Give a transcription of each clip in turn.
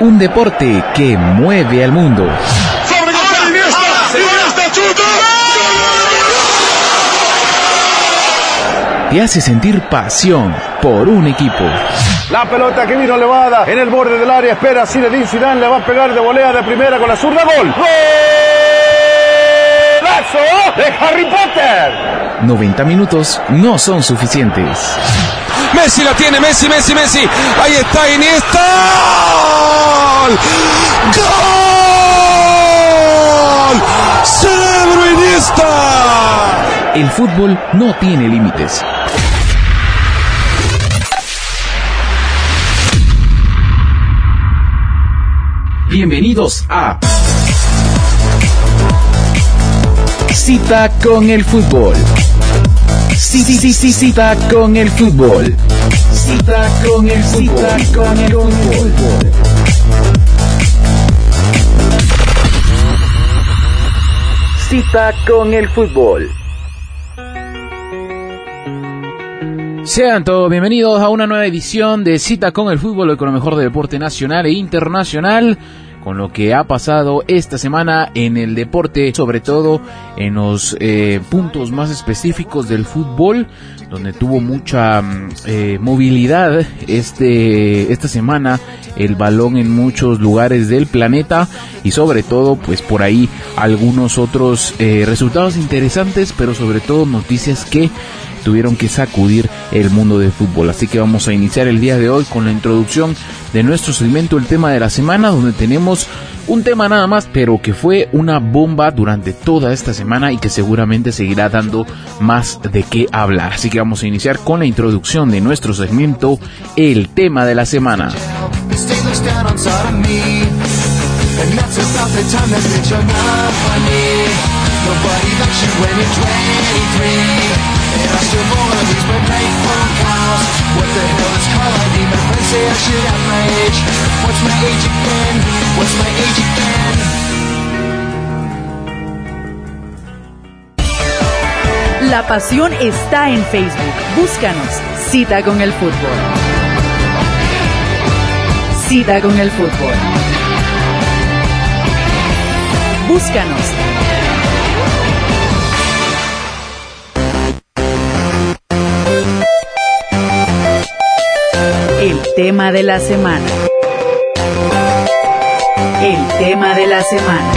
Un deporte que mueve al mundo. Te hace sentir pasión por un equipo. La pelota que vino elevada en el borde del área. Espera Zinedine Zidane. Le va a pegar de volea de primera con la zurda. Gol. ¡Golazo de Harry Potter! 90 minutos no son suficientes. Messi la tiene, Messi, Messi, Messi. Ahí está Iniesta. ¡Gol! ¡Cerebro Iniesta! El fútbol no tiene límites. Bienvenidos a Cita con el fútbol. Cita con el fútbol. Cita con el cita con el fútbol. Cita con el fútbol. Sean todos bienvenidos a una nueva edición de Cita con el fútbol, con lo mejor del deporte nacional e internacional con lo que ha pasado esta semana en el deporte, sobre todo en los eh, puntos más específicos del fútbol, donde tuvo mucha mm, eh, movilidad este esta semana el balón en muchos lugares del planeta y sobre todo pues por ahí algunos otros eh, resultados interesantes, pero sobre todo noticias que tuvieron que sacudir el mundo del fútbol. Así que vamos a iniciar el día de hoy con la introducción de nuestro segmento El tema de la semana, donde tenemos un tema nada más, pero que fue una bomba durante toda esta semana y que seguramente seguirá dando más de qué hablar. Así que vamos a iniciar con la introducción de nuestro segmento El tema de la semana. La pasión está en Facebook. Búscanos. Cita con el fútbol. Cita con el fútbol. Búscanos. Tema de la semana. El tema de la semana.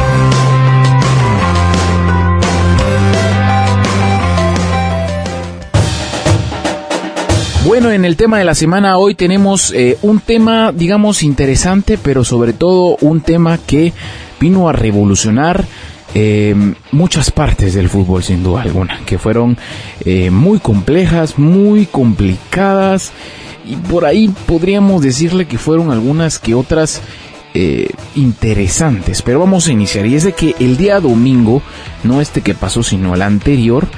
Bueno, en el tema de la semana hoy tenemos eh, un tema, digamos, interesante, pero sobre todo un tema que vino a revolucionar eh, muchas partes del fútbol, sin duda alguna, que fueron eh, muy complejas, muy complicadas, y por ahí podríamos decirle que fueron algunas que otras interesantes. Pero vamos a iniciar, y es de que el día domingo, no este que pasó, sino el anterior,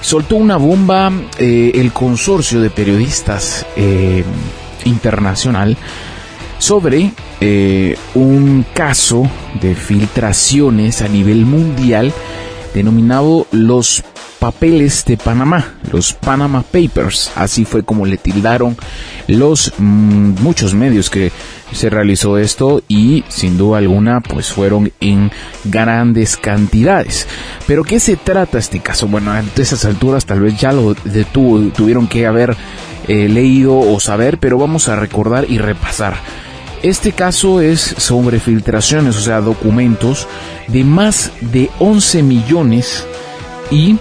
soltó una bomba eh, el consorcio de periodistas eh, internacional sobre eh, un caso de filtraciones a nivel mundial denominado los papeles de Panamá, los Panama Papers, así fue como le tildaron los mm, muchos medios que se realizó esto y sin duda alguna pues fueron en grandes cantidades. Pero ¿qué se trata este caso? Bueno, ante esas alturas tal vez ya lo tuvieron que haber eh, leído o saber, pero vamos a recordar y repasar. Este caso es sobre filtraciones, o sea, documentos de más de 11 millones y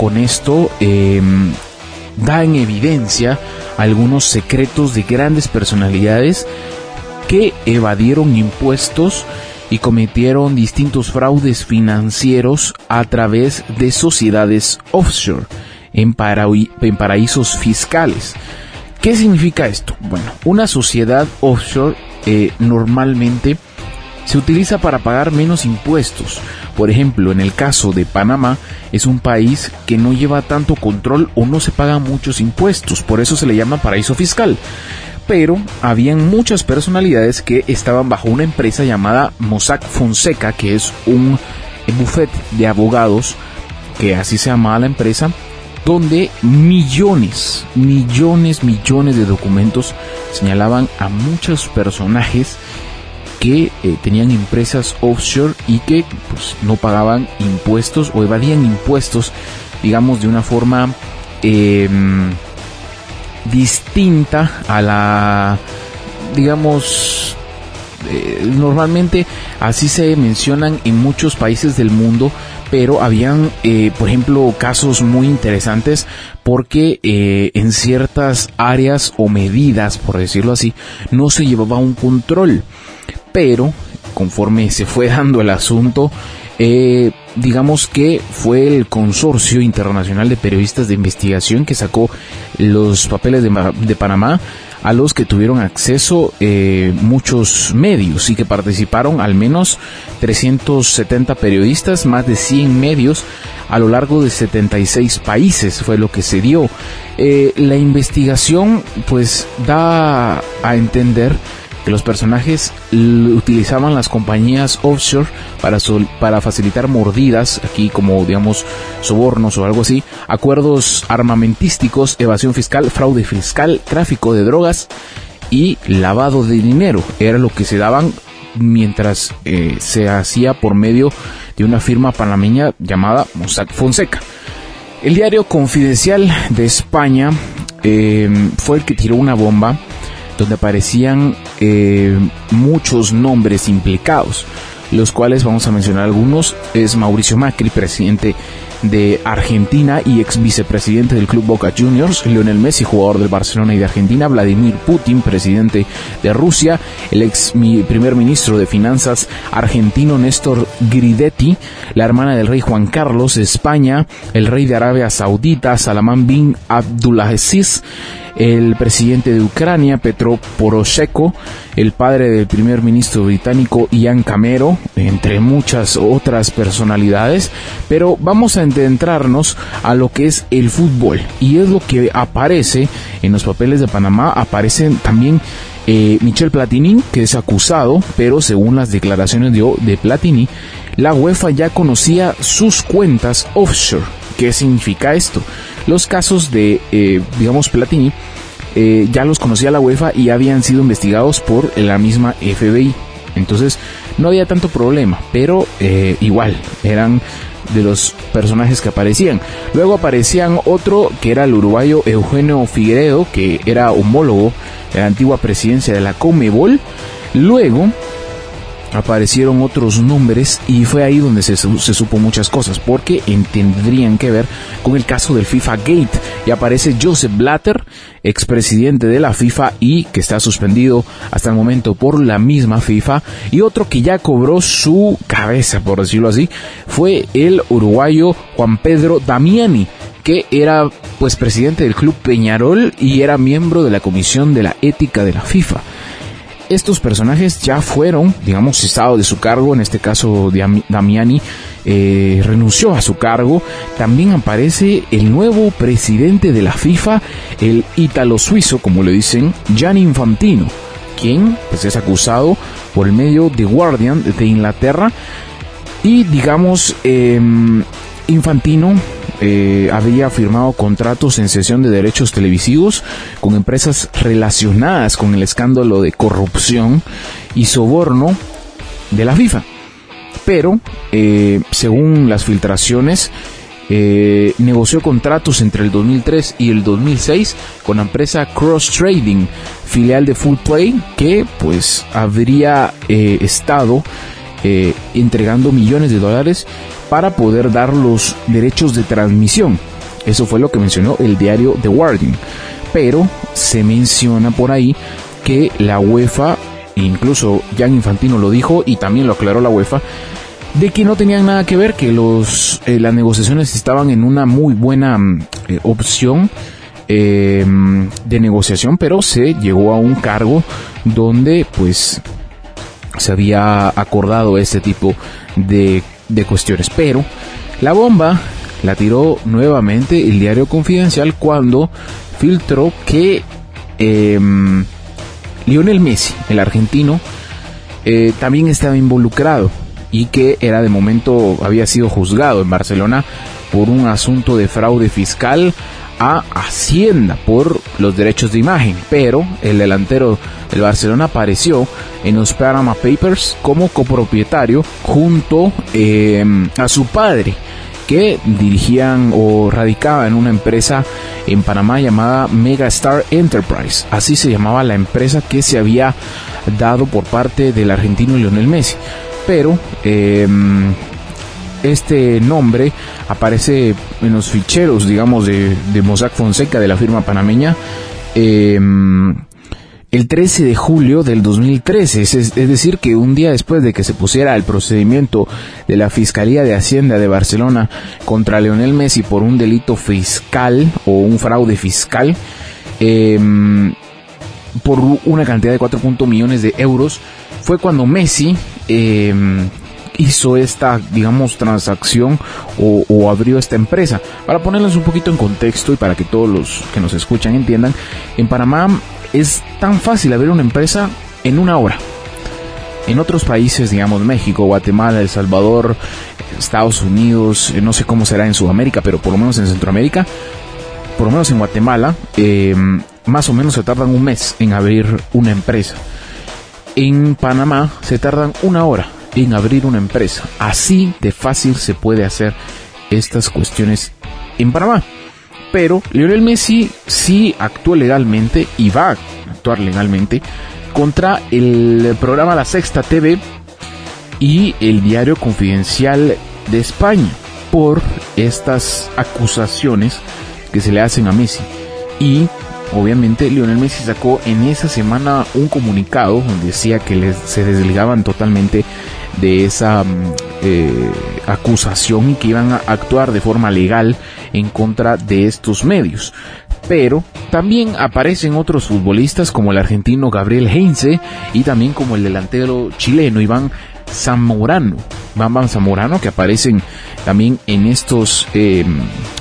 con esto em, da en evidencia algunos secretos de grandes personalidades que evadieron impuestos y cometieron distintos fraudes financieros a través de sociedades offshore en, paraísos fiscales. ¿Qué significa esto? Bueno, una sociedad offshore eh, normalmente se utiliza para pagar menos impuestos. Por ejemplo, en el caso de Panamá, es un país que no lleva tanto control o no se paga muchos impuestos, por eso se le llama paraíso fiscal. Pero habían muchas personalidades que estaban bajo una empresa llamada Mossack Fonseca, que es un buffet de abogados, que así se llamaba la empresa, donde millones, millones, millones de documentos señalaban a muchos personajes que eh, tenían empresas offshore y que pues, no pagaban impuestos o evadían impuestos, digamos, de una forma em, distinta a la, digamos, eh, normalmente así se mencionan en muchos países del mundo, pero habían, eh, por ejemplo, casos muy interesantes porque en ciertas áreas o medidas, por decirlo así, no se llevaba un control pero conforme se fue dando el asunto, eh, digamos que fue el Consorcio Internacional de Periodistas de Investigación que sacó los papeles de, Panamá a los que tuvieron acceso eh, muchos medios y que participaron al menos 370 periodistas, más de 100 medios a lo largo de 76 países fue lo que se dio. Eh, la investigación pues da a entender que los personajes utilizaban las compañías offshore para, para facilitar mordidas, aquí como digamos sobornos o algo así, acuerdos armamentísticos, evasión fiscal, fraude fiscal, tráfico de drogas y lavado de dinero. Era lo que se daban mientras eh, se hacía por medio de una firma panameña llamada Mossack Fonseca. El diario Confidencial de España eh, fue el que tiró una bomba donde aparecían eh, muchos nombres implicados, los cuales vamos a mencionar algunos. Es Mauricio Macri, presidente de Argentina y ex vicepresidente del club Boca Juniors, Lionel Messi, jugador del Barcelona y de Argentina, Vladimir Putin, presidente de Rusia, el ex primer ministro de Finanzas argentino Néstor Gridetti, la hermana del rey Juan Carlos de España, el rey de Arabia Saudita, Salamán bin Abdulaziz, el presidente de Ucrania, Petro Poroshenko, el padre del primer ministro británico Ian Camero, entre muchas otras personalidades, pero vamos a adentrarnos a lo que es el fútbol y es lo que aparece en los papeles de Panamá, aparecen también eh, Michel Platini, que es acusado, pero según las declaraciones de, de Platini, la UEFA ya conocía sus cuentas offshore. ¿Qué significa esto? Los casos de, eh, digamos, Platini eh, ya los conocía la UEFA y habían sido investigados por la misma FBI. Entonces no había tanto problema, pero eh, igual eran de los personajes que aparecían. Luego aparecían otro que era el uruguayo Eugenio Figueredo, que era homólogo de la antigua presidencia de la Comebol. Luego aparecieron otros nombres y fue ahí donde se, supo muchas cosas porque tendrían que ver con el caso del FIFA Gate. Y aparece Joseph Blatter, expresidente de la FIFA y que está suspendido hasta el momento por la misma FIFA. Y otro que ya cobró su cabeza por decirlo así fue el uruguayo Juan Pedro Damiani que era pues presidente del club Peñarol y era miembro de la comisión de la ética de la FIFA estos personajes ya fueron, digamos, cesados de su cargo, en este caso Damiani eh, renunció a su cargo, también aparece el nuevo presidente de la FIFA, el ítalo suizo, como le dicen, Gianni Infantino, quien pues, es acusado por el medio de Guardian de Inglaterra. Y digamos em, Infantino eh, había firmado contratos en sesión de derechos televisivos con empresas relacionadas con el escándalo de corrupción y soborno de la FIFA. Pero, eh, según las filtraciones, eh, negoció contratos entre el 2003 y el 2006 con la empresa Cross Trading, filial de Full Play, que pues habría estado entregando millones de dólares para poder dar los derechos de transmisión. Eso fue lo que mencionó el diario The Guardian. Pero se menciona por ahí que la UEFA incluso Jan Infantino lo dijo y también lo aclaró la UEFA, de que no tenían nada que ver, que los, eh, las negociaciones estaban en una muy buena mm, eh, opción eh, de negociación, pero se llegó a un cargo donde pues se había acordado este tipo de, de cuestiones. Pero la bomba la tiró nuevamente el diario Confidencial cuando filtró que em, Lionel Messi, el argentino, eh, también estaba involucrado y que era de momento había sido juzgado en Barcelona por un asunto de fraude fiscal a Hacienda por los derechos de imagen, pero el delantero del Barcelona apareció en los Panama Papers como copropietario junto em, a su padre que dirigían o radicaban en una empresa en Panamá llamada Megastar Enterprise. Así se llamaba la empresa que se había dado por parte del argentino Lionel Messi. Pero em, este nombre aparece en los ficheros, digamos, de, de Mossack Fonseca, de la firma panameña. Em, el 13 de julio del 2013, es, decir, que un día después de que se pusiera el procedimiento de la Fiscalía de Hacienda de Barcelona contra Leonel Messi por un delito fiscal o un fraude fiscal, em, por una cantidad de 4 millones de euros, fue cuando Messi em, hizo esta, digamos, transacción o, abrió esta empresa. Para ponerles un poquito en contexto y para que todos los que nos escuchan entiendan, en Panamá es tan fácil abrir una empresa en una hora. En otros países, digamos México, Guatemala, El Salvador, Estados Unidos, eh, no sé cómo será en Sudamérica, pero por lo menos en Centroamérica, por lo menos en Guatemala, em, más o menos se tardan un mes en abrir una empresa. En Panamá se tardan una hora en abrir una empresa. Así de fácil se puede hacer estas cuestiones en Panamá. Pero Lionel Messi sí actuó legalmente y va a actuar legalmente contra el programa La Sexta TV y el diario Confidencial de España por estas acusaciones que se le hacen a Messi. Y obviamente Lionel Messi sacó en esa semana un comunicado donde decía que se desligaban totalmente de esa mm, eh, acusación y que iban a actuar de forma legal en contra de estos medios. Pero también aparecen otros futbolistas como el argentino Gabriel Heinze y también como el delantero chileno Iván Zamorano, Iván Zamorano que aparecen también en estos eh,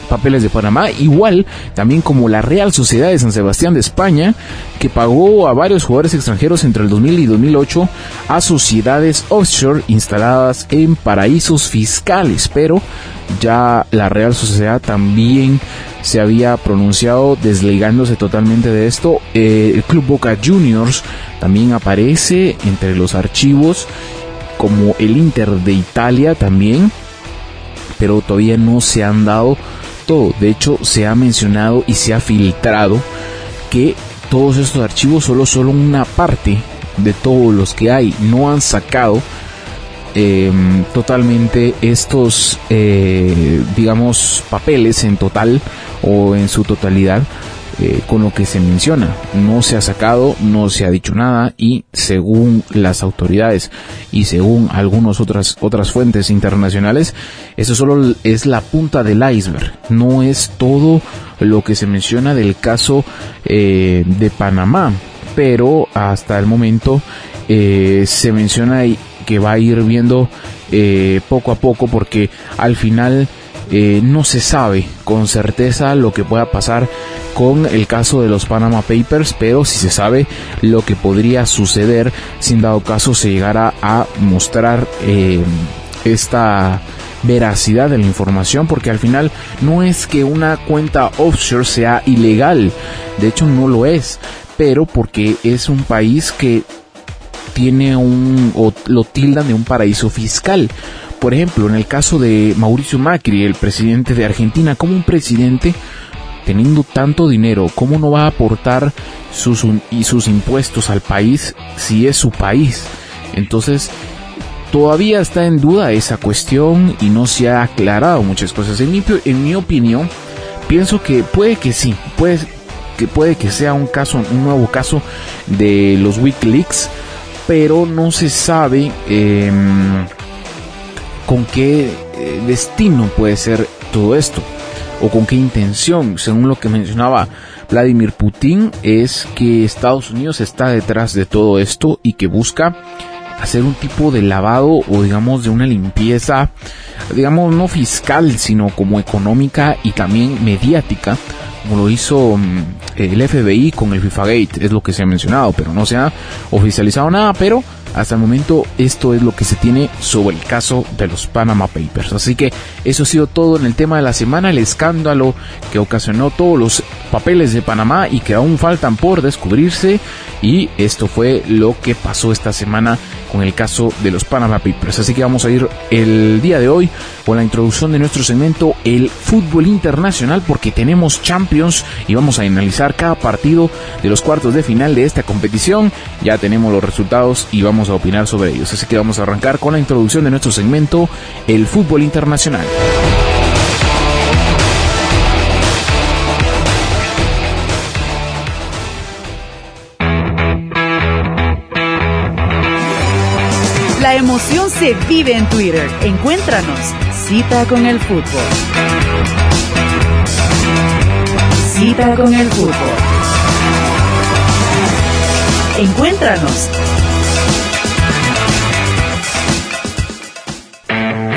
papeles de Panamá, igual también como la Real Sociedad de San Sebastián de España, que pagó a varios jugadores extranjeros entre el 2000 y 2008 a sociedades offshore instaladas en paraísos fiscales, pero ya la Real Sociedad también se había pronunciado desligándose totalmente de esto. Eh, el Club Boca Juniors también aparece entre los archivos como el Inter de Italia también, pero todavía no se han dado de hecho, se ha mencionado y se ha filtrado que todos estos archivos solo son una parte de todos los que hay. No han sacado em, totalmente estos, eh, digamos, papeles en total o en su totalidad eh, con lo que se menciona. No se ha sacado, no se ha dicho nada y según las autoridades y según algunas otras, otras fuentes internacionales, eso solo es la punta del iceberg, no es todo lo que se menciona del caso eh, de Panamá, pero hasta el momento eh, se menciona que va a ir viendo poco a poco porque al final eh, no se sabe con certeza lo que pueda pasar con el caso de los Panama Papers, pero sí se sabe lo que podría suceder si en dado caso se llegara a mostrar eh, esta veracidad de la información porque al final no es que una cuenta offshore sea ilegal, de hecho no lo es, pero porque es un país que tiene un o lo tildan de un paraíso fiscal. Por ejemplo, en el caso de Mauricio Macri, el presidente de Argentina, como un presidente teniendo tanto dinero, ¿cómo no va a aportar sus, y sus impuestos al país si es su país? Entonces, todavía está en duda esa cuestión y no se ha aclarado muchas cosas. En mi, opinión, pienso que puede que sí, puede que puede que sea un caso, un nuevo caso de los WikiLeaks pero no se sabe em, con qué eh, destino puede ser todo esto o con qué intención, según lo que mencionaba Vladimir Putin, es que Estados Unidos está detrás de todo esto y que busca hacer un tipo de lavado o digamos de una limpieza, digamos no fiscal, sino como económica y también mediática, como lo hizo mm, el FBI con el FIFA Gate, es lo que se ha mencionado, pero no se ha oficializado nada, pero hasta el momento esto es lo que se tiene sobre el caso de los Panama Papers. Así que eso ha sido todo en el tema de la semana, el escándalo que ocasionó todos los papeles de Panamá y que aún faltan por descubrirse. Y esto fue lo que pasó esta semana con el caso de los Panama Papers. Así que vamos a ir el día de hoy con la introducción de nuestro segmento El Fútbol Internacional porque tenemos Champions y vamos a analizar cada partido de los cuartos de final de esta competición. Ya tenemos los resultados y vamos a opinar sobre ellos. Así que vamos a arrancar con la introducción de nuestro segmento El Fútbol Internacional. Emoción se vive en Twitter. Encuéntranos. Cita con el fútbol. Cita con el fútbol. Encuéntranos.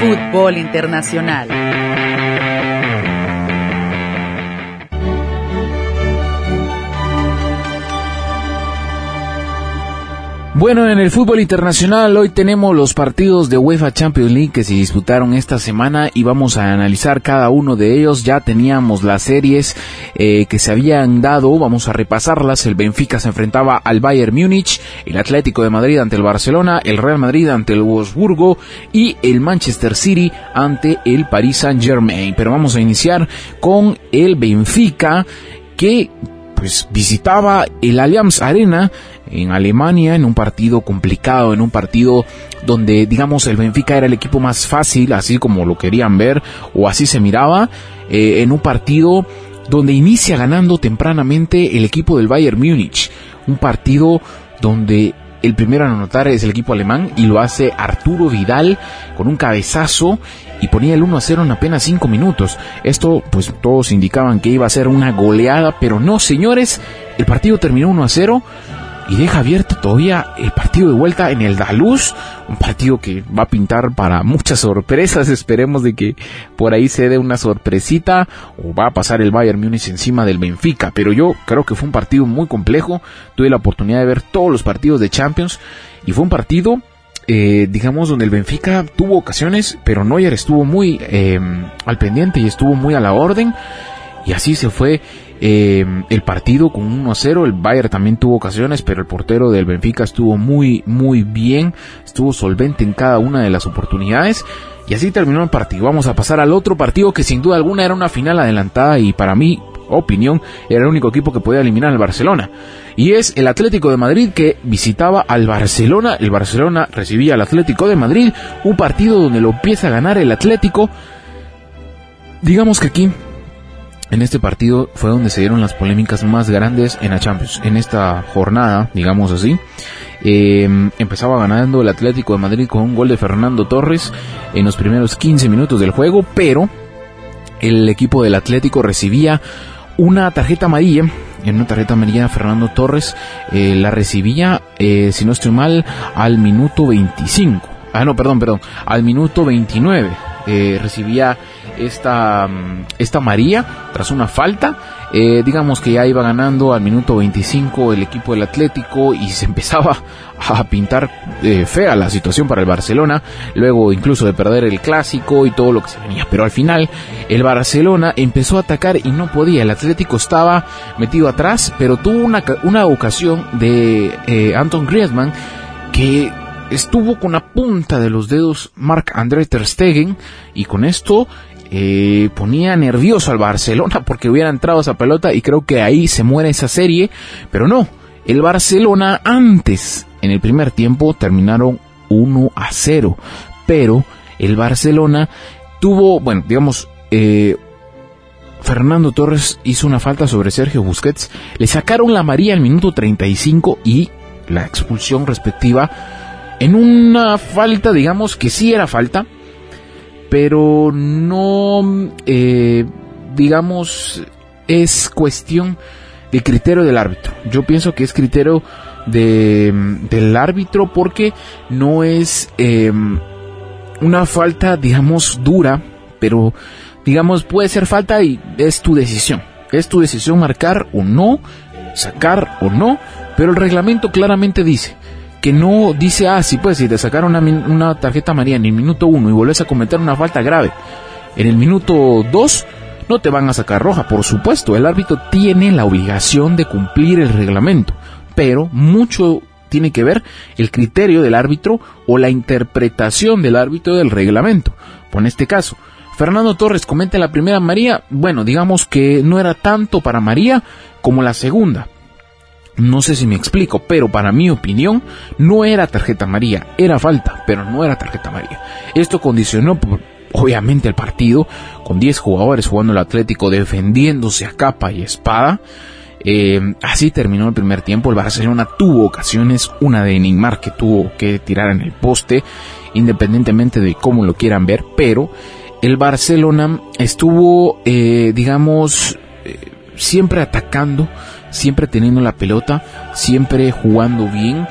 Fútbol Internacional. Bueno, en el fútbol internacional hoy tenemos los partidos de UEFA Champions League que se disputaron esta semana y vamos a analizar cada uno de ellos. Ya teníamos las series eh, que se habían dado, vamos a repasarlas. El Benfica se enfrentaba al Bayern Múnich, el Atlético de Madrid ante el Barcelona, el Real Madrid ante el Wolfsburgo y el Manchester City ante el Paris Saint Germain. Pero vamos a iniciar con el Benfica que pues visitaba el Allianz Arena en Alemania en un partido complicado, en un partido donde digamos el Benfica era el equipo más fácil, así como lo querían ver o así se miraba, eh, en un partido donde inicia ganando tempranamente el equipo del Bayern Múnich, un partido donde el primero a anotar es el equipo alemán y lo hace Arturo Vidal con un cabezazo y ponía el 1 a 0 en apenas 5 minutos. Esto, pues todos indicaban que iba a ser una goleada, pero no, señores, el partido terminó 1 a 0 y deja abierto todavía el partido de vuelta en el Daluz, un partido que va a pintar para muchas sorpresas, esperemos de que por ahí se dé una sorpresita o va a pasar el Bayern Múnich encima del Benfica, pero yo creo que fue un partido muy complejo, tuve la oportunidad de ver todos los partidos de Champions y fue un partido eh, digamos, donde el Benfica tuvo ocasiones, pero Neuer estuvo muy eh, al pendiente y estuvo muy a la orden. Y así se fue eh, el partido con 1 a 0. El Bayern también tuvo ocasiones, pero el portero del Benfica estuvo muy, muy bien. Estuvo solvente en cada una de las oportunidades. Y así terminó el partido. Vamos a pasar al otro partido que sin duda alguna era una final adelantada y para mí, opinión, era el único equipo que podía eliminar al Barcelona. Y es el Atlético de Madrid que visitaba al Barcelona. El Barcelona recibía al Atlético de Madrid. Un partido donde lo empieza a ganar el Atlético. Digamos que aquí en este partido fue donde se dieron las polémicas más grandes en la Champions. En esta jornada, digamos así, em, empezaba ganando el Atlético de Madrid con un gol de Fernando Torres en los primeros 15 minutos del juego, pero el equipo del Atlético recibía una tarjeta amarilla. En una tarjeta amarilla Fernando Torres eh, la recibía, eh, si no estoy mal, al minuto 25. Ah, no, perdón, perdón, al minuto 29. Eh, recibía esta, mm, esta María tras una falta. Eh, digamos que ya iba ganando al minuto 25 el equipo del Atlético y se empezaba a pintar eh, fea la situación para el Barcelona, luego incluso de perder el clásico y todo lo que se venía. Pero al final el Barcelona empezó a atacar y no podía. El Atlético estaba metido atrás, pero tuvo una, una ocasión de eh, Anton Griezmann que estuvo con la punta de los dedos Marc André Ter Stegen y con esto eh, ponía nervioso al Barcelona porque hubiera entrado esa pelota y creo que ahí se muere esa serie, pero no, el Barcelona antes, en el primer tiempo, terminaron 1 a 0, pero el Barcelona tuvo, bueno, digamos, eh, Fernando Torres hizo una falta sobre Sergio Busquets, le sacaron la María al minuto 35 y la expulsión respectiva en una falta, digamos que sí era falta, pero no, eh, digamos, es cuestión de criterio del árbitro. Yo pienso que es criterio de, del árbitro porque no es em, una falta, digamos, dura, pero digamos puede ser falta y es tu decisión. Es tu decisión marcar o no, sacar o no, pero el reglamento claramente dice que no dice, ah, sí, pues si te sacaron una, una tarjeta amarilla en el minuto 1 y vuelves a cometer una falta grave en el minuto 2, no te van a sacar roja, por supuesto, el árbitro tiene la obligación de cumplir el reglamento, pero mucho tiene que ver el criterio del árbitro o la interpretación del árbitro del reglamento. Por este caso, Fernando Torres comenta la primera María, bueno, digamos que no era tanto para María como la segunda. No sé si me explico, pero para mi opinión no era tarjeta María, era falta, pero no era tarjeta María. Esto condicionó obviamente el partido, con 10 jugadores jugando el Atlético defendiéndose a capa y espada. Eh, así terminó el primer tiempo. El Barcelona tuvo ocasiones, una de Neymar que tuvo que tirar en el poste, independientemente de cómo lo quieran ver, pero el Barcelona estuvo, eh, digamos, eh, siempre atacando, siempre teniendo la pelota, siempre jugando bien,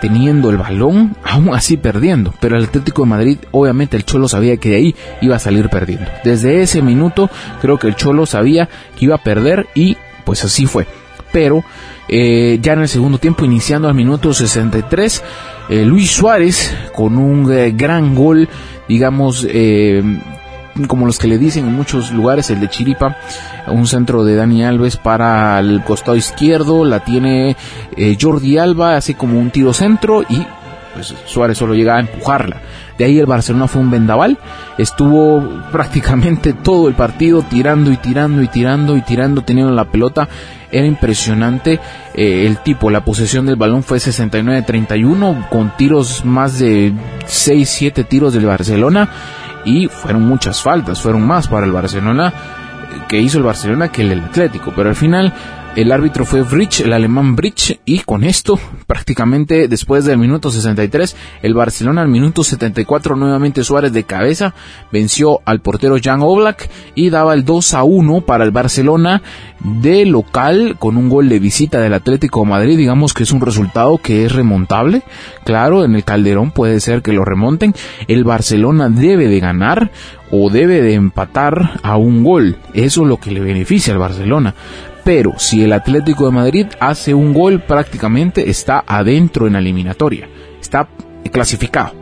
teniendo el balón, aún así perdiendo. Pero el Atlético de Madrid, obviamente el Cholo sabía que de ahí iba a salir perdiendo. Desde ese minuto creo que el Cholo sabía que iba a perder y pues así fue. Pero eh, ya en el segundo tiempo, iniciando al minuto 63, eh, Luis Suárez con un eh, gran gol, digamos, como los que le dicen en muchos lugares, el de Chiripa, un centro de Dani Alves para el costado izquierdo, la tiene eh, Jordi Alba, así como un tiro centro y pues Suárez solo llega a empujarla. De ahí el Barcelona fue un vendaval, estuvo prácticamente todo el partido tirando y tirando y tirando y tirando, teniendo la pelota. Era impresionante eh, el tipo, la posesión del balón fue 69-31 con tiros más de 6-7 tiros del Barcelona. Y fueron muchas faltas, fueron más para el Barcelona que hizo el Barcelona que el Atlético, pero al final el árbitro fue Brich, el alemán Brich, y con esto, prácticamente después del minuto 63, el Barcelona al minuto 74, nuevamente Suárez de cabeza, venció al portero Jan Oblak y daba el 2 a 1 para el Barcelona de local con un gol de visita del Atlético Madrid. Digamos que es un resultado que es remontable. Claro, en el Calderón puede ser que lo remonten. El Barcelona debe de ganar o debe de empatar a un gol. Eso es lo que le beneficia al Barcelona pero si el Atlético de Madrid hace un gol prácticamente está adentro en la eliminatoria, está clasificado.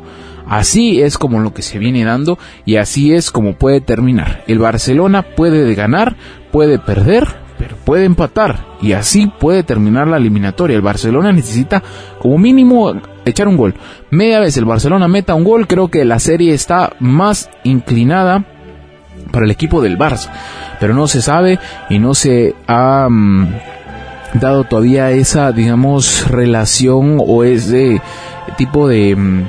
Así es como lo que se viene dando y así es como puede terminar. El Barcelona puede ganar, puede perder, pero puede empatar y así puede terminar la eliminatoria. El Barcelona necesita como mínimo echar un gol. Media vez el Barcelona meta un gol, creo que la serie está más inclinada para el equipo del Barça. Pero no se sabe y no se ha mm, dado todavía esa, digamos, relación o ese tipo de mm,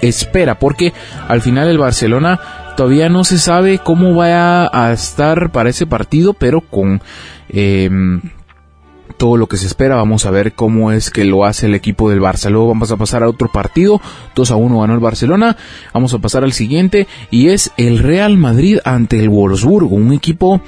espera, porque al final el Barcelona todavía no se sabe cómo va a, estar para ese partido, pero con eh, todo lo que se espera. Vamos a ver cómo es que lo hace el equipo del Barça. Luego vamos a pasar a otro partido. 2 a 1 ganó el Barcelona. Vamos a pasar al siguiente y es el Real Madrid ante el Wolfsburgo. Un equipo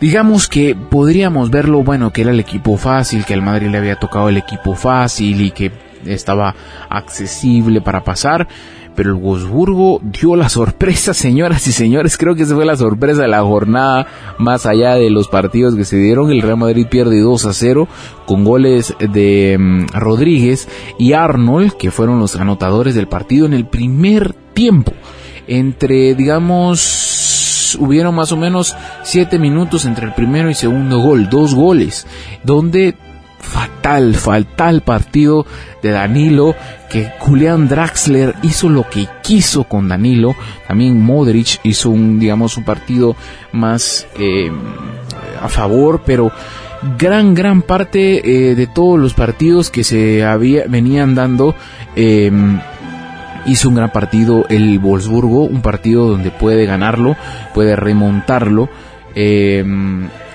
digamos que podríamos verlo, bueno, que era el equipo fácil, que al Madrid le había tocado el equipo fácil y que estaba accesible para pasar pero el Wolfsburgo dio la sorpresa, señoras y señores, creo que esa fue la sorpresa de la jornada, más allá de los partidos que se dieron, el Real Madrid pierde 2 a 0 con goles de mm, Rodríguez y Arnold, que fueron los anotadores del partido en el primer tiempo. Entre, digamos, hubieron más o menos 7 minutos entre el primero y segundo gol, dos goles, donde fatal, fatal partido de Danilo, que Julián Draxler hizo lo que quiso con Danilo, también Modric hizo un, digamos, un partido más eh, a favor, pero gran, gran parte eh, de todos los partidos que se había, venían dando, em, hizo un gran partido el Wolfsburgo, un partido donde puede ganarlo, puede remontarlo. Eh,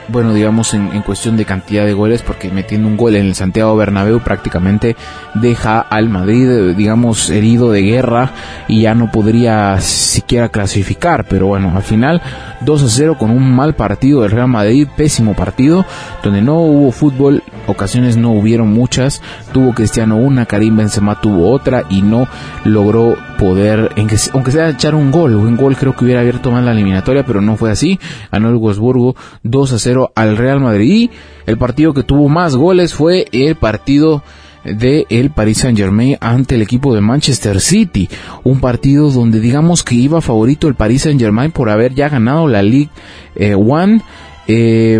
bueno, digamos en, en, cuestión de cantidad de goles, porque metiendo un gol en el Santiago Bernabéu prácticamente deja al Madrid, digamos, herido de guerra y ya no podría siquiera clasificar, pero bueno, al final 2 a 0 con un mal partido del Real Madrid, pésimo partido, donde no hubo fútbol, ocasiones no hubieron muchas, tuvo Cristiano una, Karim Benzema tuvo otra y no logró poder, aunque sea echar un gol, un gol creo que hubiera abierto más la eliminatoria, pero no fue así, ganó el Wolfsburgo 2 a 0 al Real Madrid y el partido que tuvo más goles fue el partido de el Paris Saint Germain ante el equipo de Manchester City. Un partido donde digamos que iba favorito el Paris Saint Germain por haber ya ganado la League eh, One. Eh,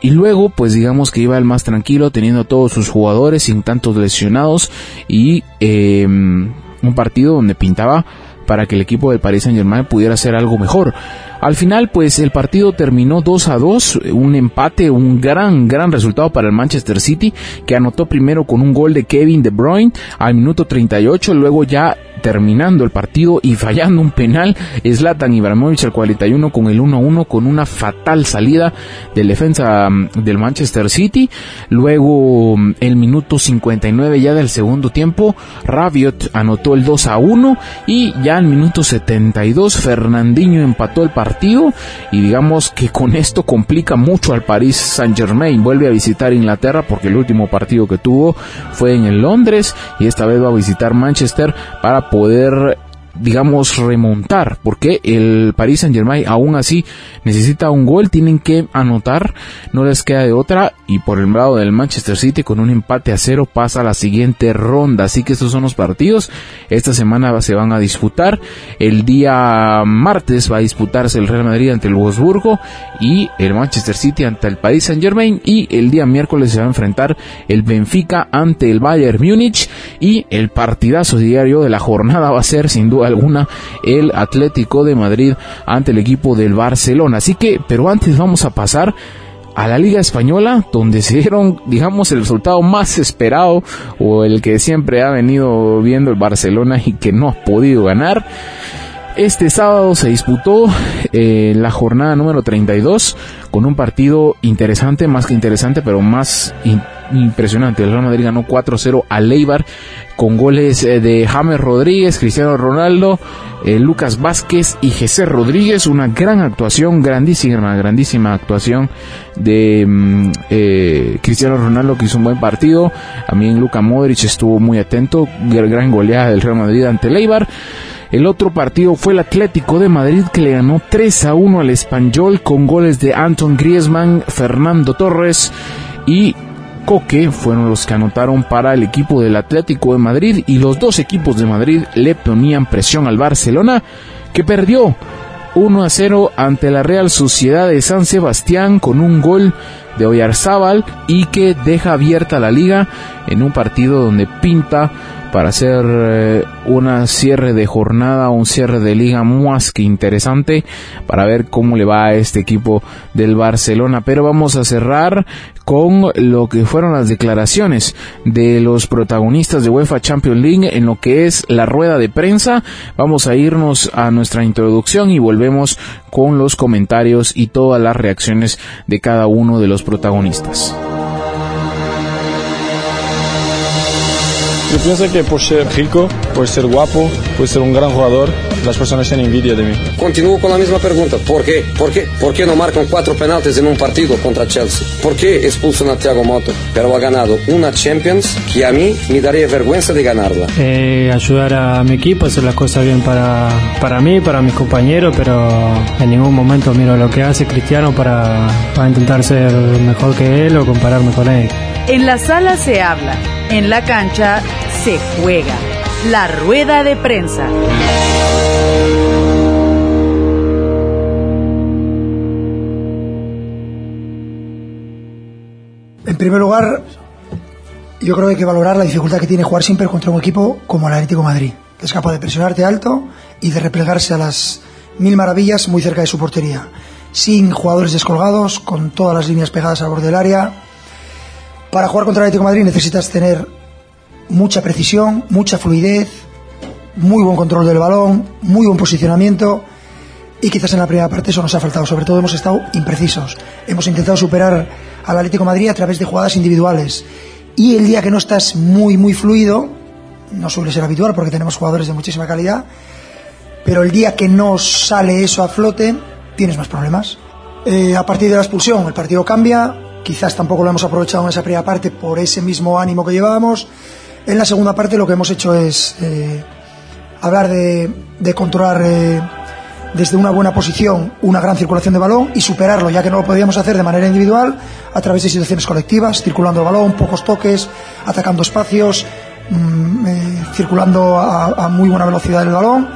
y luego, pues digamos que iba el más tranquilo, teniendo todos sus jugadores sin tantos lesionados y eh, un partido donde pintaba para que el equipo del Paris Saint Germain pudiera hacer algo mejor. Al final, pues el partido terminó 2 a 2, un empate, un gran, gran resultado para el Manchester City, que anotó primero con un gol de Kevin De Bruyne al minuto 38, luego ya terminando el partido y fallando un penal, Zlatan Ibrahimovic al 41 con el 1-1 con una fatal salida del defensa mm, del Manchester City. Luego mm, el minuto 59 ya del segundo tiempo, Rabiot anotó el 2-1 y ya al minuto 72 Fernandinho empató el partido y digamos que con esto complica mucho al Paris Saint-Germain. Vuelve a visitar Inglaterra porque el último partido que tuvo fue en el Londres y esta vez va a visitar Manchester para poder digamos, remontar, porque el Paris Saint Germain aún así necesita un gol, tienen que anotar, no les queda de otra, y por el lado del Manchester City con un empate a cero pasa a la siguiente ronda, así que estos son los partidos, esta semana se van a disputar, el día martes va a disputarse el Real Madrid ante el Wolfsburgo y el Manchester City ante el Paris Saint Germain, y el día miércoles se va a enfrentar el Benfica ante el Bayern Múnich, y el partidazo diario de la jornada va a ser sin alguna el Atlético de Madrid ante el equipo del Barcelona. Así que, pero antes vamos a pasar a la Liga Española, donde se dieron, digamos, el resultado más esperado o el que siempre ha venido viendo el Barcelona y que no ha podido ganar. Este sábado se disputó eh, la jornada número 32 con un partido interesante, más que interesante, pero más impresionante. El Real Madrid ganó 4-0 a Leibar con goles eh, de James Rodríguez, Cristiano Ronaldo, eh, Lucas Vázquez y José Rodríguez. Una gran actuación, grandísima, grandísima actuación de mm, Cristiano Ronaldo que hizo un buen partido. También Luka Modric estuvo muy atento. Gran goleada del Real Madrid ante Leibar. El otro partido fue el Atlético de Madrid que le ganó 3 a 1 al Español con goles de Anton Griezmann, Fernando Torres y Coque fueron los que anotaron para el equipo del Atlético de Madrid y los dos equipos de Madrid le ponían presión al Barcelona que perdió 1 a 0 ante la Real Sociedad de San Sebastián con un gol de Oyarzábal y que deja abierta la liga en un partido donde pinta para hacer eh, una cierre de jornada, un cierre de liga más que interesante para ver cómo le va a este equipo del Barcelona. Pero vamos a cerrar con lo que fueron las declaraciones de los protagonistas de UEFA Champions League en lo que es la rueda de prensa. Vamos a irnos a nuestra introducción y volvemos con los comentarios y todas las reacciones de cada uno de los protagonistas. Yo pienso que por ser rico, por ser guapo, por ser un gran jugador, las personas tienen envidia de mí. Continúo con la misma pregunta. ¿Por qué? ¿Por qué? ¿Por qué no marcan cuatro penaltis en un partido contra Chelsea? ¿Por qué expulsan a Thiago Moto? Pero ha ganado una Champions que a mí me daría vergüenza de ganarla. Eh, ayudar a mi equipo, hacer las cosas bien para, para mí, para mis compañeros, pero en ningún momento miro lo que hace Cristiano para, para intentar ser mejor que él o compararme con él. En la sala se habla, en la cancha se juega. La rueda de prensa. En primer lugar, yo creo que hay que valorar la dificultad que tiene jugar siempre contra un equipo como el Atlético de Madrid, que es capaz de presionarte alto y de replegarse a las mil maravillas muy cerca de su portería, sin jugadores descolgados, con todas las líneas pegadas al borde del área. Para jugar contra el Atlético de Madrid necesitas tener mucha precisión, mucha fluidez, muy buen control del balón, muy buen posicionamiento y quizás en la primera parte eso nos ha faltado. Sobre todo hemos estado imprecisos. Hemos intentado superar al Atlético Madrid a través de jugadas individuales. Y el día que no estás muy, muy fluido, no suele ser habitual porque tenemos jugadores de muchísima calidad, pero el día que no sale eso a flote, tienes más problemas. Eh, a partir de la expulsión, el partido cambia, quizás tampoco lo hemos aprovechado en esa primera parte por ese mismo ánimo que llevábamos. En la segunda parte lo que hemos hecho es eh, hablar de, de controlar eh, desde una buena posición una gran circulación de balón y superarlo, ya que no lo podíamos hacer de manera individual, a través de situaciones colectivas, circulando el balón, pocos toques, atacando espacios, mmm, eh, circulando a, muy buena velocidad el balón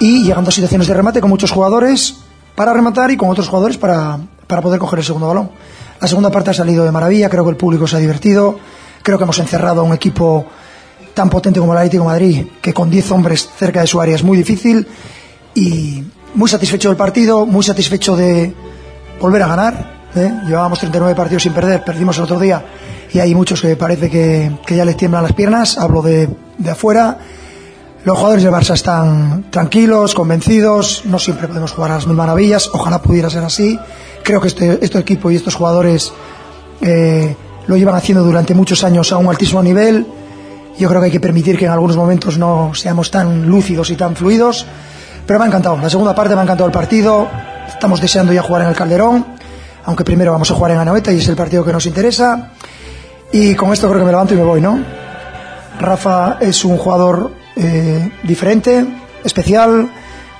y llegando a situaciones de remate con muchos jugadores para rematar y con otros jugadores para, para poder coger el segundo balón. La segunda parte ha salido de maravilla, creo que el público se ha divertido, creo que hemos encerrado a un equipo tan potente como el Atlético Madrid, que con 10 hombres cerca de su área es muy difícil y muy satisfecho del partido, muy satisfecho de volver a ganar. ¿eh? Llevábamos 39 partidos sin perder, perdimos el otro día y hay muchos que parece que, que ya les tiemblan las piernas, hablo de, de afuera. Los jugadores del Barça están tranquilos, convencidos, no siempre podemos jugar a las mil maravillas, ojalá pudiera ser así. Creo que este, este equipo y estos jugadores eh, lo llevan haciendo durante muchos años a un altísimo nivel. Yo creo que hay que permitir que en algunos momentos no seamos tan lúcidos y tan fluidos, pero me ha encantado. La segunda parte me ha encantado el partido. Estamos deseando ya jugar en el Calderón, aunque primero vamos a jugar en Anoeta y es el partido que nos interesa. Y con esto creo que me levanto y me voy, ¿no? Rafa es un jugador eh, diferente, especial,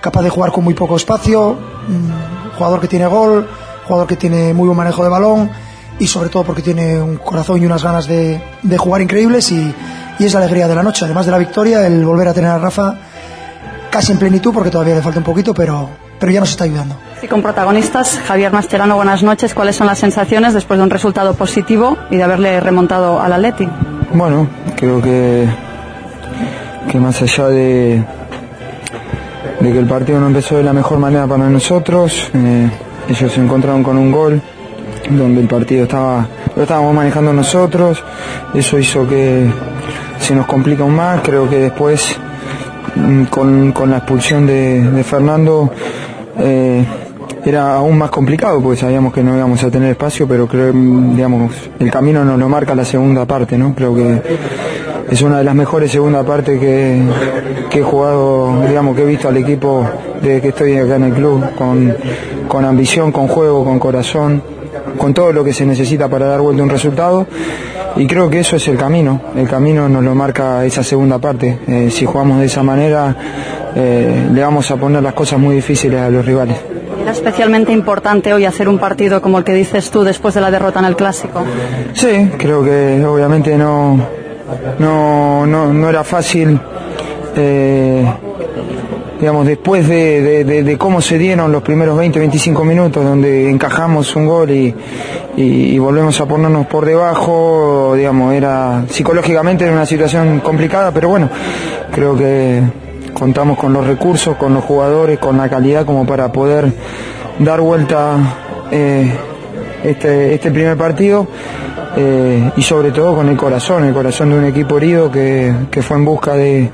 capaz de jugar con muy poco espacio, un jugador que tiene gol, jugador que tiene muy buen manejo de balón y sobre todo porque tiene un corazón y unas ganas de, de jugar increíbles y, es la alegría de la noche, además de la victoria, el volver a tener a Rafa casi en plenitud porque todavía le falta un poquito, pero, pero ya nos está ayudando. Y con protagonistas, Javier Mascherano, buenas noches. ¿Cuáles son las sensaciones después de un resultado positivo y de haberle remontado al Atleti? Bueno, creo que que más allá de, de que el partido no empezó de la mejor manera para nosotros, eh, ellos se encontraron con un gol donde el partido estaba lo estábamos manejando nosotros, eso hizo que se nos complica aún más, creo que después con, con la expulsión de, Fernando eh, era aún más complicado porque sabíamos que no íbamos a tener espacio, pero creo digamos el camino nos lo marca la segunda parte, ¿no? Creo que es una de las mejores segunda partes que, que, he jugado, digamos, que he visto al equipo desde que estoy acá en el club, con, con ambición, con juego, con corazón, con todo lo que se necesita para dar vuelta un resultado. Y creo que eso es el camino, el camino nos lo marca esa segunda parte. Eh, si jugamos de esa manera, eh, le vamos a poner las cosas muy difíciles a los rivales. ¿Era especialmente importante hoy hacer un partido como el que dices tú después de la derrota en el Clásico? Sí, creo que obviamente no, no, no, no era fácil, eh, digamos, después de, de, cómo se dieron los primeros 20, 25 minutos, donde encajamos un gol y, y, volvemos a ponernos por debajo, digamos, era psicológicamente una situación complicada, pero bueno, creo que contamos con los recursos, con los jugadores, con la calidad como para poder dar vuelta eh, este, este primer partido eh, y sobre todo con el corazón, el corazón de un equipo herido que, que fue en busca de,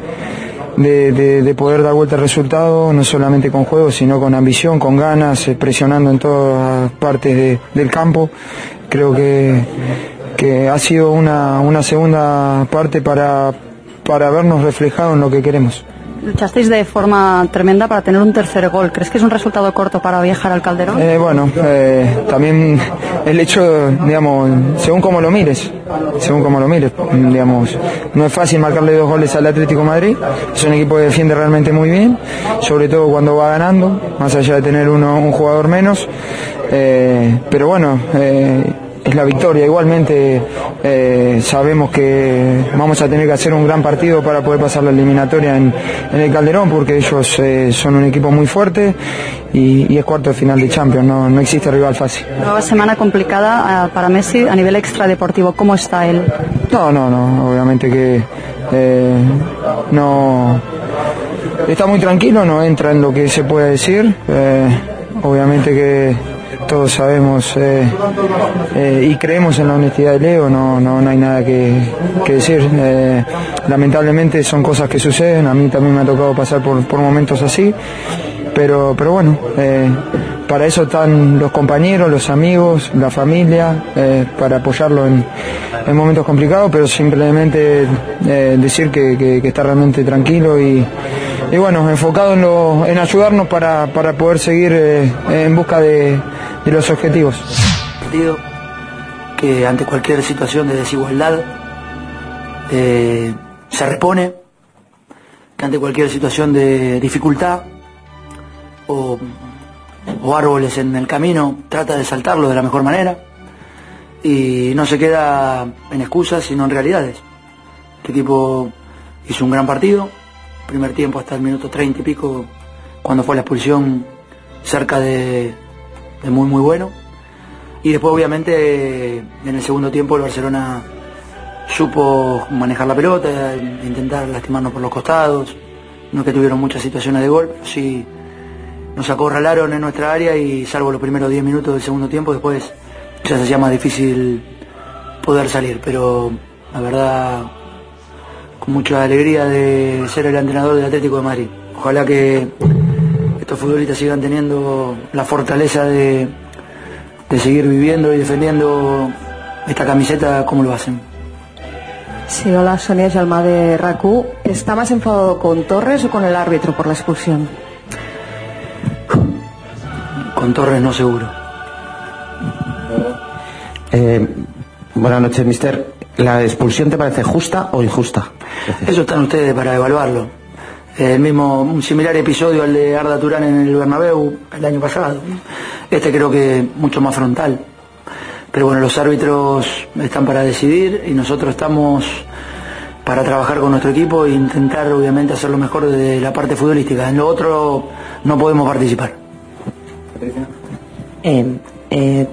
de, de, de, poder dar vuelta al resultado, no solamente con juego, sino con ambición, con ganas, presionando en todas partes del campo. Creo que, que ha sido una, una segunda parte para, para vernos reflejado en lo que queremos. Luchasteis de forma tremenda para tener un tercer gol. ¿Crees que es un resultado corto para viajar al Calderón? Eh, bueno, eh, también el hecho, digamos, según como lo mires, según como lo mires, digamos, no es fácil marcarle dos goles al Atlético Madrid. Es un equipo que defiende realmente muy bien, sobre todo cuando va ganando, más allá de tener uno, un jugador menos. Eh, pero bueno, es la victoria. Igualmente eh, sabemos que vamos a tener que hacer un gran partido para poder pasar la eliminatoria en, en el Calderón porque ellos eh, son un equipo muy fuerte y, y, es cuarto de final de Champions, no, no existe rival fácil. Nueva semana complicada uh, para Messi a nivel extradeportivo, ¿cómo está él? No, no, no, obviamente que eh, no está muy tranquilo, no entra en lo que se puede decir, obviamente que todos sabemos eh, eh, y creemos en la honestidad de Leo, no, no, no hay nada que, decir. Eh, lamentablemente son cosas que suceden, a mí también me ha tocado pasar por, por momentos así, pero, pero bueno, para eso están los compañeros, los amigos, la familia, para apoyarlo en, en, momentos complicados, pero simplemente decir que, que, está realmente tranquilo y, y bueno, enfocado en, lo, en ayudarnos para, para poder seguir en busca de, de los objetivos. Partido que ante cualquier situación de desigualdad eh, se repone, que ante cualquier situación de dificultad o, árboles en el camino trata de saltarlo de la mejor manera y no se queda en excusas sino en realidades. Este equipo hizo un gran partido, primer tiempo hasta el minuto 30 y pico cuando fue la expulsión cerca de, de muy muy bueno. Y después obviamente en el segundo tiempo el Barcelona supo manejar la pelota, intentar lastimarnos por los costados, no es que tuvieron muchas situaciones de gol, pero sí nos acorralaron en nuestra área y salvo los primeros 10 minutos del segundo tiempo, después ya se hacía más difícil poder salir, pero la verdad con mucha alegría de ser el entrenador del Atlético de Madrid. Ojalá que estos futbolistas sigan teniendo la fortaleza de, de seguir viviendo y defendiendo esta camiseta como lo hacen. Sí, hola, Sonia Yalma de RACU. ¿Está más enfadado con Torres o con el árbitro por la expulsión? Con Torres no seguro. Eh, buenas noches, mister. ¿La expulsión te parece justa o injusta? Eso están ustedes para evaluarlo. El mismo, un similar episodio al de Arda Turán en el Bernabéu el año pasado. Este creo que mucho más frontal. Pero bueno, los árbitros están para decidir y nosotros estamos para trabajar con nuestro equipo e intentar obviamente hacer lo mejor de la parte futbolística. En lo otro no podemos participar. Eh, eh,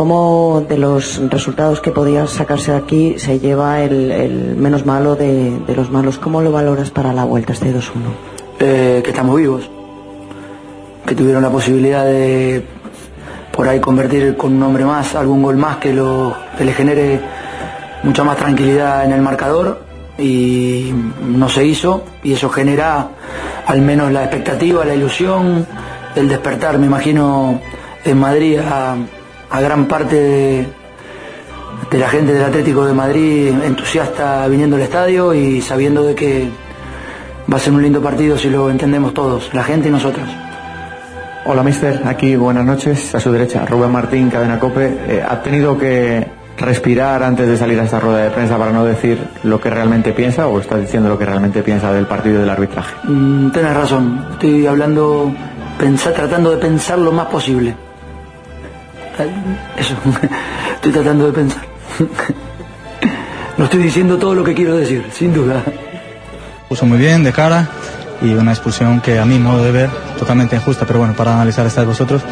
¿cómo de los resultados que podías sacarse de aquí se lleva el, menos malo de, de, los malos? ¿Cómo lo valoras para la vuelta este 2-1? Eh, que estamos vivos, que tuvieron la posibilidad de por ahí convertir con un hombre más, algún gol más que, lo, que le genere mucha más tranquilidad en el marcador y no se hizo y eso genera al menos la expectativa, la ilusión, el despertar, me imagino, en Madrid a, a gran parte de, de, la gente del Atlético de Madrid entusiasta viniendo al estadio y sabiendo de que va a ser un lindo partido si lo entendemos todos, la gente y nosotros. Hola, mister. Aquí, buenas noches. A su derecha, Rubén Martín, Cadena Cope. Eh, ¿Ha tenido que respirar antes de salir a esta rueda de prensa para no decir lo que realmente piensa o está diciendo lo que realmente piensa del partido y del arbitraje? Mm, tienes razón. Estoy hablando, pensar, tratando de pensar lo más posible. Eso, estoy tratando de pensar. No estoy diciendo todo lo que quiero decir, sin duda. Puso muy bien de cara y una expulsión que a mi modo de ver totalmente injusta, pero bueno, para analizar estáis vosotros,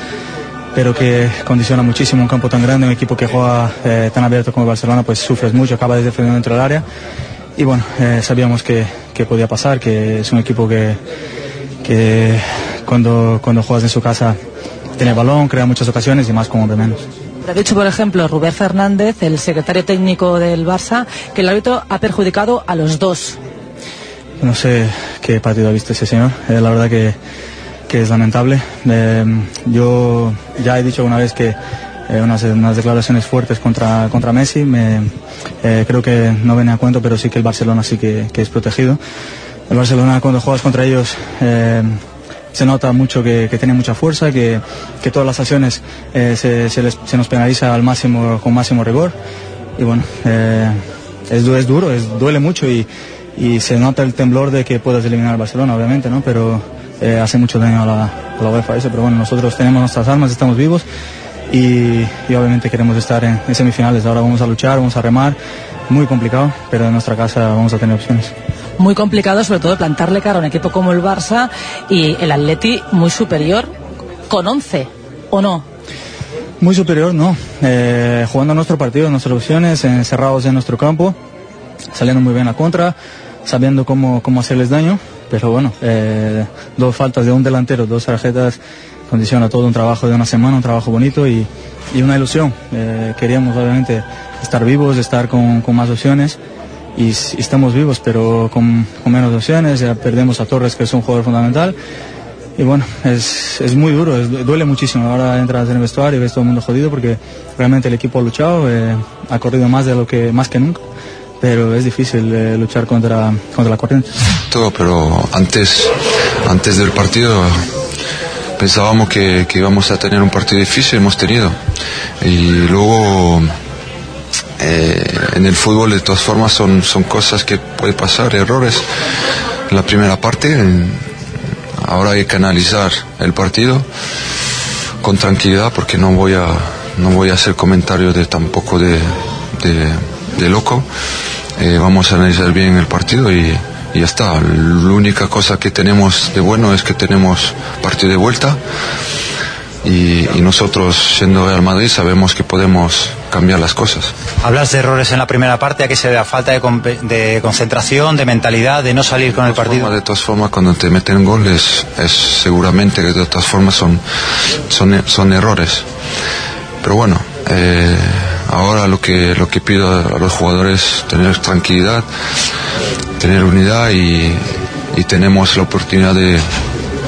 pero que condiciona muchísimo un campo tan grande, un equipo que juega eh, tan abierto como el Barcelona, pues sufres mucho, acaba de defender dentro del área y bueno, eh, sabíamos que, que, podía pasar, que es un equipo que, que cuando, cuando juegas en su casa tiene balón, crea muchas ocasiones y más con hombre menos. Ha dicho, por ejemplo, Rubén Fernández, el secretario técnico del Barça, que el árbitro ha perjudicado a los dos. No sé qué partido ha visto ese señor. Eh, la verdad que, que es lamentable. Eh, yo ya he dicho una vez que eh, unas, unas, declaraciones fuertes contra, contra Messi. Me, creo que no viene a cuento, pero sí que el Barcelona sí que, que es protegido. El Barcelona cuando juegas contra ellos se nota mucho que, tiene mucha fuerza, que, todas las acciones eh, se, nos penaliza al máximo, con máximo rigor. Y bueno, eh, es, es, duro, es, duele mucho y, se nota el temblor de que puedas eliminar al Barcelona, obviamente, ¿no? Pero eh, hace mucho daño a la, a la UEFA eso, pero bueno, nosotros tenemos nuestras armas, estamos vivos y, obviamente queremos estar en semifinales. Ahora vamos a luchar, vamos a remar, muy complicado, pero en nuestra casa vamos a tener opciones muy complicado, sobre todo plantarle cara a un equipo como el Barça y el Atleti muy superior con 11, ¿o no? Muy superior, no. Eh, jugando nuestro partido, nuestras opciones, encerrados en nuestro campo, saliendo muy bien a contra, sabiendo cómo, cómo hacerles daño, pero bueno, eh, dos faltas de un delantero, dos tarjetas, condiciona todo un trabajo de una semana, un trabajo bonito y, y una ilusión. Eh, queríamos obviamente estar vivos, estar con, con más opciones y, estamos vivos, pero con, con, menos opciones. Ya perdemos a Torres, que es un jugador fundamental. y bueno, es, es muy duro, es- duele muchísimo. Ahora entras en el vestuario y ves todo el mundo jodido porque realmente el equipo ha luchado, eh, ha corrido más de lo que más que nunca, pero es difícil eh, luchar contra, contra la corriente. todo, pero antes, antes del partido pensábamos que, que íbamos a tener un partido difícil, hemos tenido. Y luego eh, en el fútbol de todas formas son, son cosas que puede pasar, errores. La primera parte, ahora hay que analizar el partido con tranquilidad porque no voy a, no voy a hacer comentarios de tampoco de, de, loco. Eh, vamos a analizar bien el partido y, y ya está. La única cosa que tenemos de bueno es que tenemos partido de vuelta y, y nosotros, siendo Real Madrid, sabemos que podemos cambiar las cosas. Hablas de errores en la primera parte, ¿a qué se da? Falta de, de concentración, de mentalidad, de no salir con el partido. De todas formas, cuando te meten goles, es seguramente que de todas formas son, son, son errores. Pero bueno, eh, ahora lo que, lo que pido a, los jugadores es tener tranquilidad, tener unidad y, y tenemos la oportunidad de,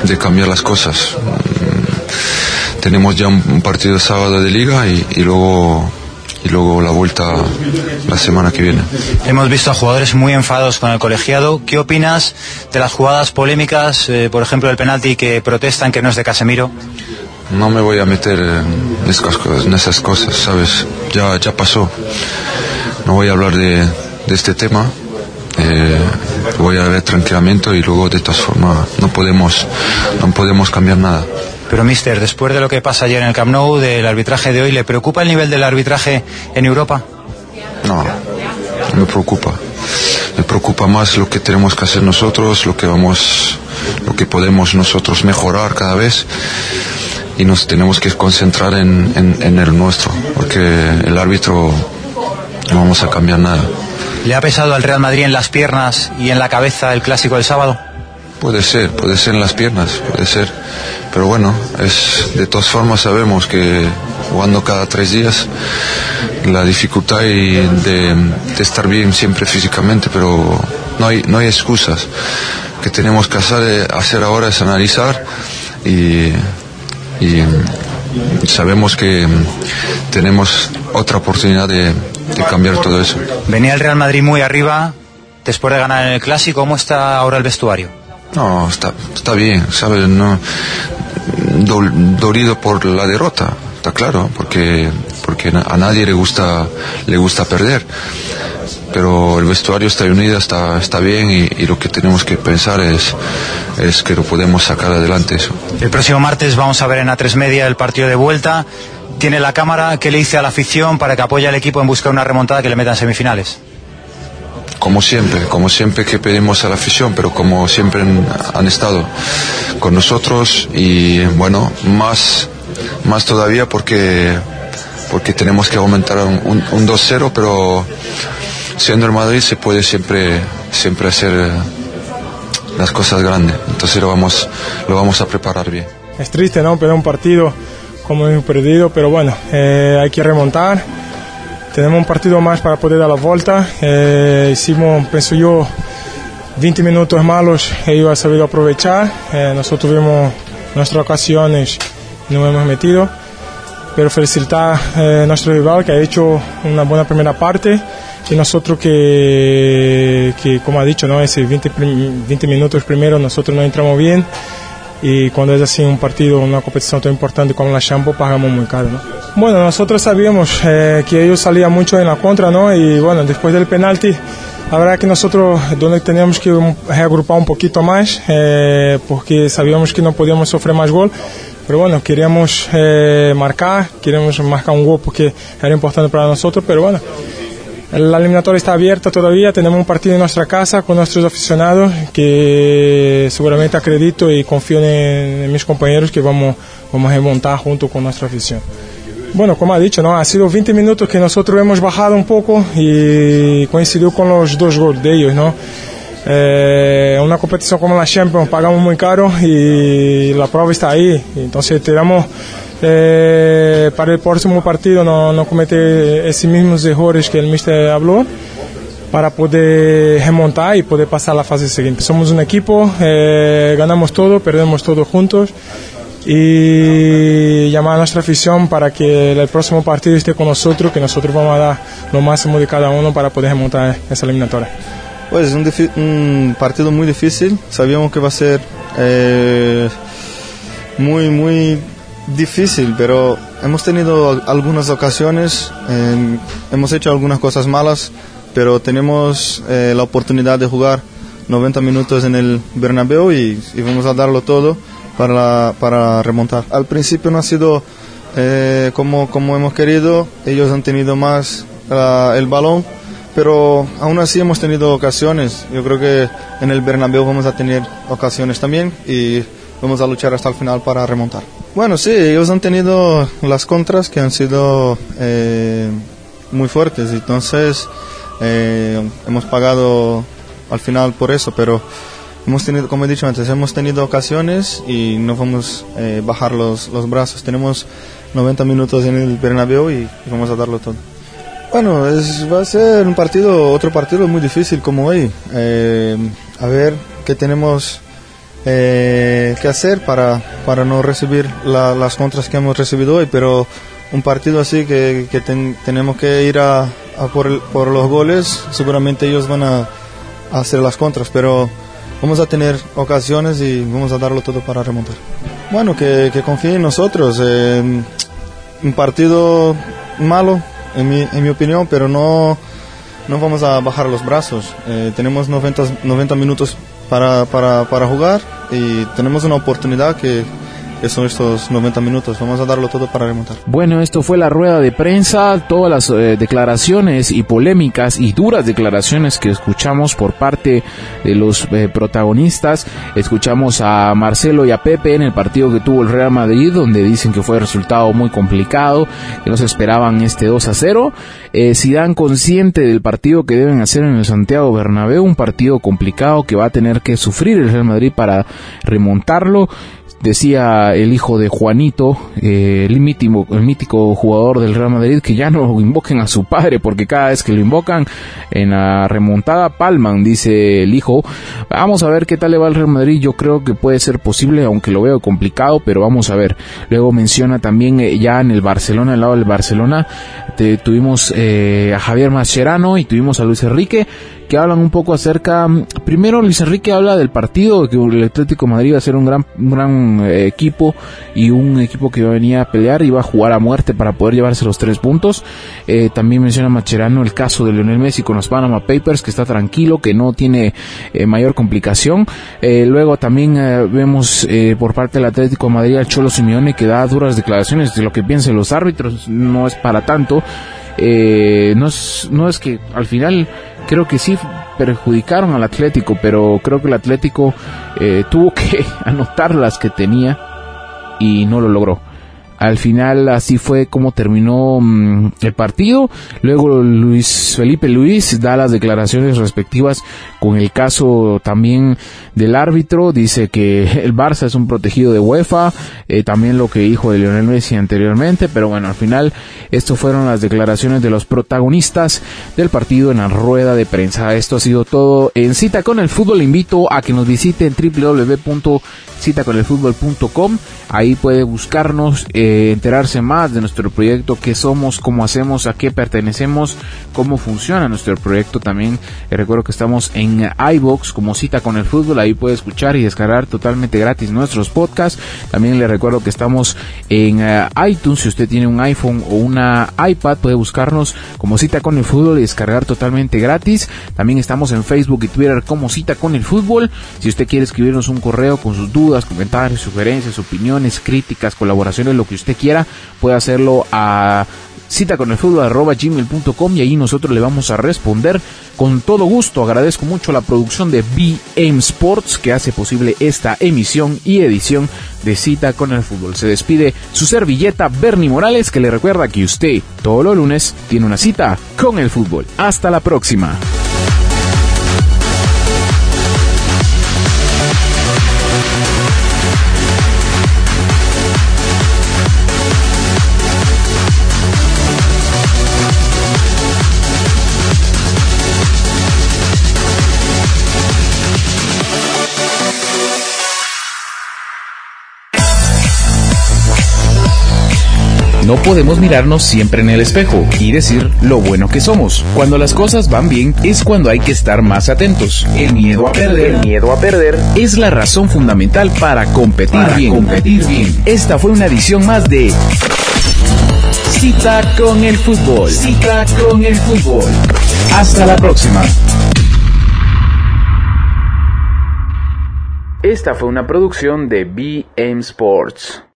de cambiar las cosas. Mm, Tenemos ya un, un partido sábado de liga y, y luego y luego la vuelta la semana que viene. Hemos visto a jugadores muy enfadados con el colegiado. ¿Qué opinas de las jugadas polémicas, eh, por ejemplo, el penalti que protestan que no es de Casemiro? No me voy a meter en esas cosas, en esas cosas, ¿sabes? Ya, ya pasó. No voy a hablar de, de este tema. Eh, voy a ver tranquilamente y luego de todas formas no podemos, no podemos cambiar nada. Pero, mister, después de lo que pasa ayer en el Camp Nou, del arbitraje de hoy, ¿le preocupa el nivel del arbitraje en Europa? No, no me preocupa. Me preocupa más lo que tenemos que hacer nosotros, lo que vamos, lo que podemos nosotros mejorar cada vez y nos tenemos que concentrar en, en, en el nuestro, porque el árbitro no vamos a cambiar nada. ¿Le ha pesado al Real Madrid en las piernas y en la cabeza el clásico del sábado? Puede ser, puede ser en las piernas, puede ser. Pero bueno, es de todas formas sabemos que jugando cada tres días la dificultad de, estar bien siempre físicamente, pero no hay, no hay excusas. Que tenemos que hacer, hacer ahora es analizar y, y sabemos que tenemos otra oportunidad de, de cambiar todo eso. Venía el Real Madrid muy arriba después de ganar en el clásico. ¿Cómo está ahora el vestuario? No, está, está bien, ¿sabes? No, dolido por la derrota, está claro, porque, porque a nadie le gusta, le gusta perder. Pero el vestuario está unido, está, está bien y, y lo que tenemos que pensar es, es que lo podemos sacar adelante eso. El próximo martes vamos a ver en A3 Media el partido de vuelta. Tiene la cámara. ¿Qué le dice a la afición para que apoye al equipo en buscar una remontada que le meta en semifinales? Como siempre, como siempre que pedimos a la afición, pero como siempre han, estado con nosotros y bueno, más, más todavía porque, porque tenemos que aumentar un, un- un 2-0, pero siendo el Madrid se puede siempre, siempre hacer eh, las cosas grandes. Entonces lo vamos, lo vamos a preparar bien. Es triste, ¿no? Perder un partido como hemos perdido, pero bueno, eh, hay que remontar. Tenemos un partido más para poder dar la vuelta. Eh, hicimos, pienso yo, 20 minutos malos, ellos han sabido aprovechar. Eh, nosotros tuvimos nuestras ocasiones no hemos metido. Pero felicitar eh, a nuestro rival que ha hecho una buena primera parte y nosotros que, que como ha dicho, ¿no? ese 20, prim- 20 minutos primero nosotros no entramos bien y cuando es así un partido, una competición tan importante como la Champo, pagamos muy caro, ¿no? Bueno, nosotros sabíamos eh, que ellos salían mucho en la contra, ¿no? Y bueno, después del penalti, la verdad que nosotros donde teníamos que reagrupar un poquito más, eh, porque sabíamos que no podíamos sufrir más gol. Pero bueno, queríamos eh, marcar, queríamos marcar un gol porque era importante para nosotros, pero bueno, la eliminatoria está abierta todavía, tenemos un partido en nuestra casa con nuestros aficionados que seguramente acredito y confío en, en mis compañeros que vamos, vamos a remontar junto con nuestra afición. Bueno, como ha dicho, ¿no? ha sido 20 minutos que nosotros hemos bajado un poco y coincidió con los dos goles de ellos. ¿no? Eh, una competición como la Champions pagamos muy caro y la prueba está ahí. Entonces tenemos eh, para el próximo partido no, no cometer esos mismos errores que el mister habló para poder remontar y poder pasar a la fase siguiente. Somos un equipo, eh, ganamos todo, perdemos todo juntos y llamar a nuestra afición para que el próximo partido esté con nosotros, que nosotros vamos a dar lo máximo de cada uno para poder remontar esa eliminatoria. Pues es un, un partido muy difícil, sabíamos que va a ser eh, muy, muy difícil, pero hemos tenido algunas ocasiones, eh, hemos hecho algunas cosas malas, pero tenemos eh, la oportunidad de jugar 90 minutos en el Bernabéu y, y vamos a darlo todo para, para remontar. Al principio no ha sido eh, como, como hemos querido, ellos han tenido más uh, el balón, pero aún así hemos tenido ocasiones. Yo creo que en el Bernabéu vamos a tener ocasiones también y vamos a luchar hasta el final para remontar. Bueno, sí, ellos han tenido las contras que han sido eh, muy fuertes, entonces eh, hemos pagado al final por eso, pero hemos tenido, como he dicho antes, hemos tenido ocasiones y no vamos a eh, bajar los, los, brazos. Tenemos 90 minutos en el Bernabéu y, y vamos a darlo todo. Bueno, es, va a ser un partido, otro partido muy difícil como hoy. Eh, a ver qué tenemos eh, que hacer para, para no recibir la, las contras que hemos recibido hoy, pero un partido así que, que ten, tenemos que ir a, a por, el, por, los goles, seguramente ellos van a, a, hacer las contras, pero vamos a tener ocasiones y vamos a darlo todo para remontar. Bueno, que, que confíen en nosotros. Eh, un partido malo, en mi, en mi opinión, pero no, no vamos a bajar los brazos. Eh, tenemos 90, 90 minutos para, para, para jugar y tenemos una oportunidad que, son estos 90 minutos. Vamos a darlo todo para remontar. Bueno, esto fue la rueda de prensa, todas las eh, declaraciones y polémicas y duras declaraciones que escuchamos por parte de los eh, protagonistas. Escuchamos a Marcelo y a Pepe en el partido que tuvo el Real Madrid, donde dicen que fue resultado muy complicado, que no se esperaban este 2 a 0. Eh, Zidane consciente del partido que deben hacer en el Santiago Bernabéu, un partido complicado que va a tener que sufrir el Real Madrid para remontarlo decía el hijo de Juanito, eh, el, mítico, el mítico jugador del Real Madrid, que ya no invoquen a su padre, porque cada vez que lo invocan en la remontada palman, dice el hijo. Vamos a ver qué tal le va al Real Madrid, yo creo que puede ser posible, aunque lo veo complicado, pero vamos a ver. Luego menciona también eh, ya en el Barcelona, al lado del Barcelona, te, tuvimos eh, a Javier Mascherano y tuvimos a Luis Enrique, que hablan un poco acerca, primero Luis Enrique habla del partido, que el Atlético Madrid va a ser un gran, un gran eh, equipo y un equipo que venía a pelear y va a jugar a muerte para poder llevarse los tres puntos. Eh, también menciona Macherano el caso de Lionel Messi con los Panama Papers, que está tranquilo, que no tiene eh, mayor complicación. luego también vemos por parte del Atlético Madrid al Cholo Simeone que da duras declaraciones de lo que piensan los árbitros, no es para tanto. no, es, no es que al final creo que sí perjudicaron al Atlético, pero creo que el Atlético eh, tuvo que anotar las que tenía y no lo logró. Al final así fue como terminó mmm, el partido. Luego Luis Felipe Luis da las declaraciones respectivas con el caso también del árbitro. Dice que el Barça es un protegido de UEFA. Eh, también lo que dijo de Lionel Messi anteriormente. Pero bueno, al final esto fueron las declaraciones de los protagonistas del partido en la rueda de prensa. Esto ha sido todo en Cita con el Fútbol. Le invito a que nos visite en www.citaconelfutbol.com. Ahí puede buscarnos. Eh, enterarse más de nuestro proyecto, qué somos, cómo hacemos, a qué pertenecemos, cómo funciona nuestro proyecto también. Eh, recuerdo que estamos en iBox como cita con el fútbol, ahí puede escuchar y descargar totalmente gratis nuestros podcasts. También le recuerdo que estamos en uh, iTunes, si usted tiene un iPhone o una iPad puede buscarnos como cita con el fútbol y descargar totalmente gratis. También estamos en Facebook y Twitter como cita con el fútbol. Si usted quiere escribirnos un correo con sus dudas, comentarios, sugerencias, opiniones, críticas, colaboraciones, lo que usted quiera, puede hacerlo a cita con el fútbol gmail.com y ahí nosotros le vamos a responder con todo gusto. Agradezco mucho la producción de BM Sports que hace posible esta emisión y edición de Cita con el Fútbol. Se despide su servilleta Bernie Morales que le recuerda que usted todos los lunes tiene una cita con el fútbol. Hasta la próxima. Podemos mirarnos siempre en el espejo y decir lo bueno que somos. Cuando las cosas van bien es cuando hay que estar más atentos. El miedo a perder, el miedo a perder es la razón fundamental para competir bien. Competir bien. Esta fue una edición más de Cita con el fútbol. Cita con el fútbol. Hasta la próxima. Esta fue una producción de BM Sports.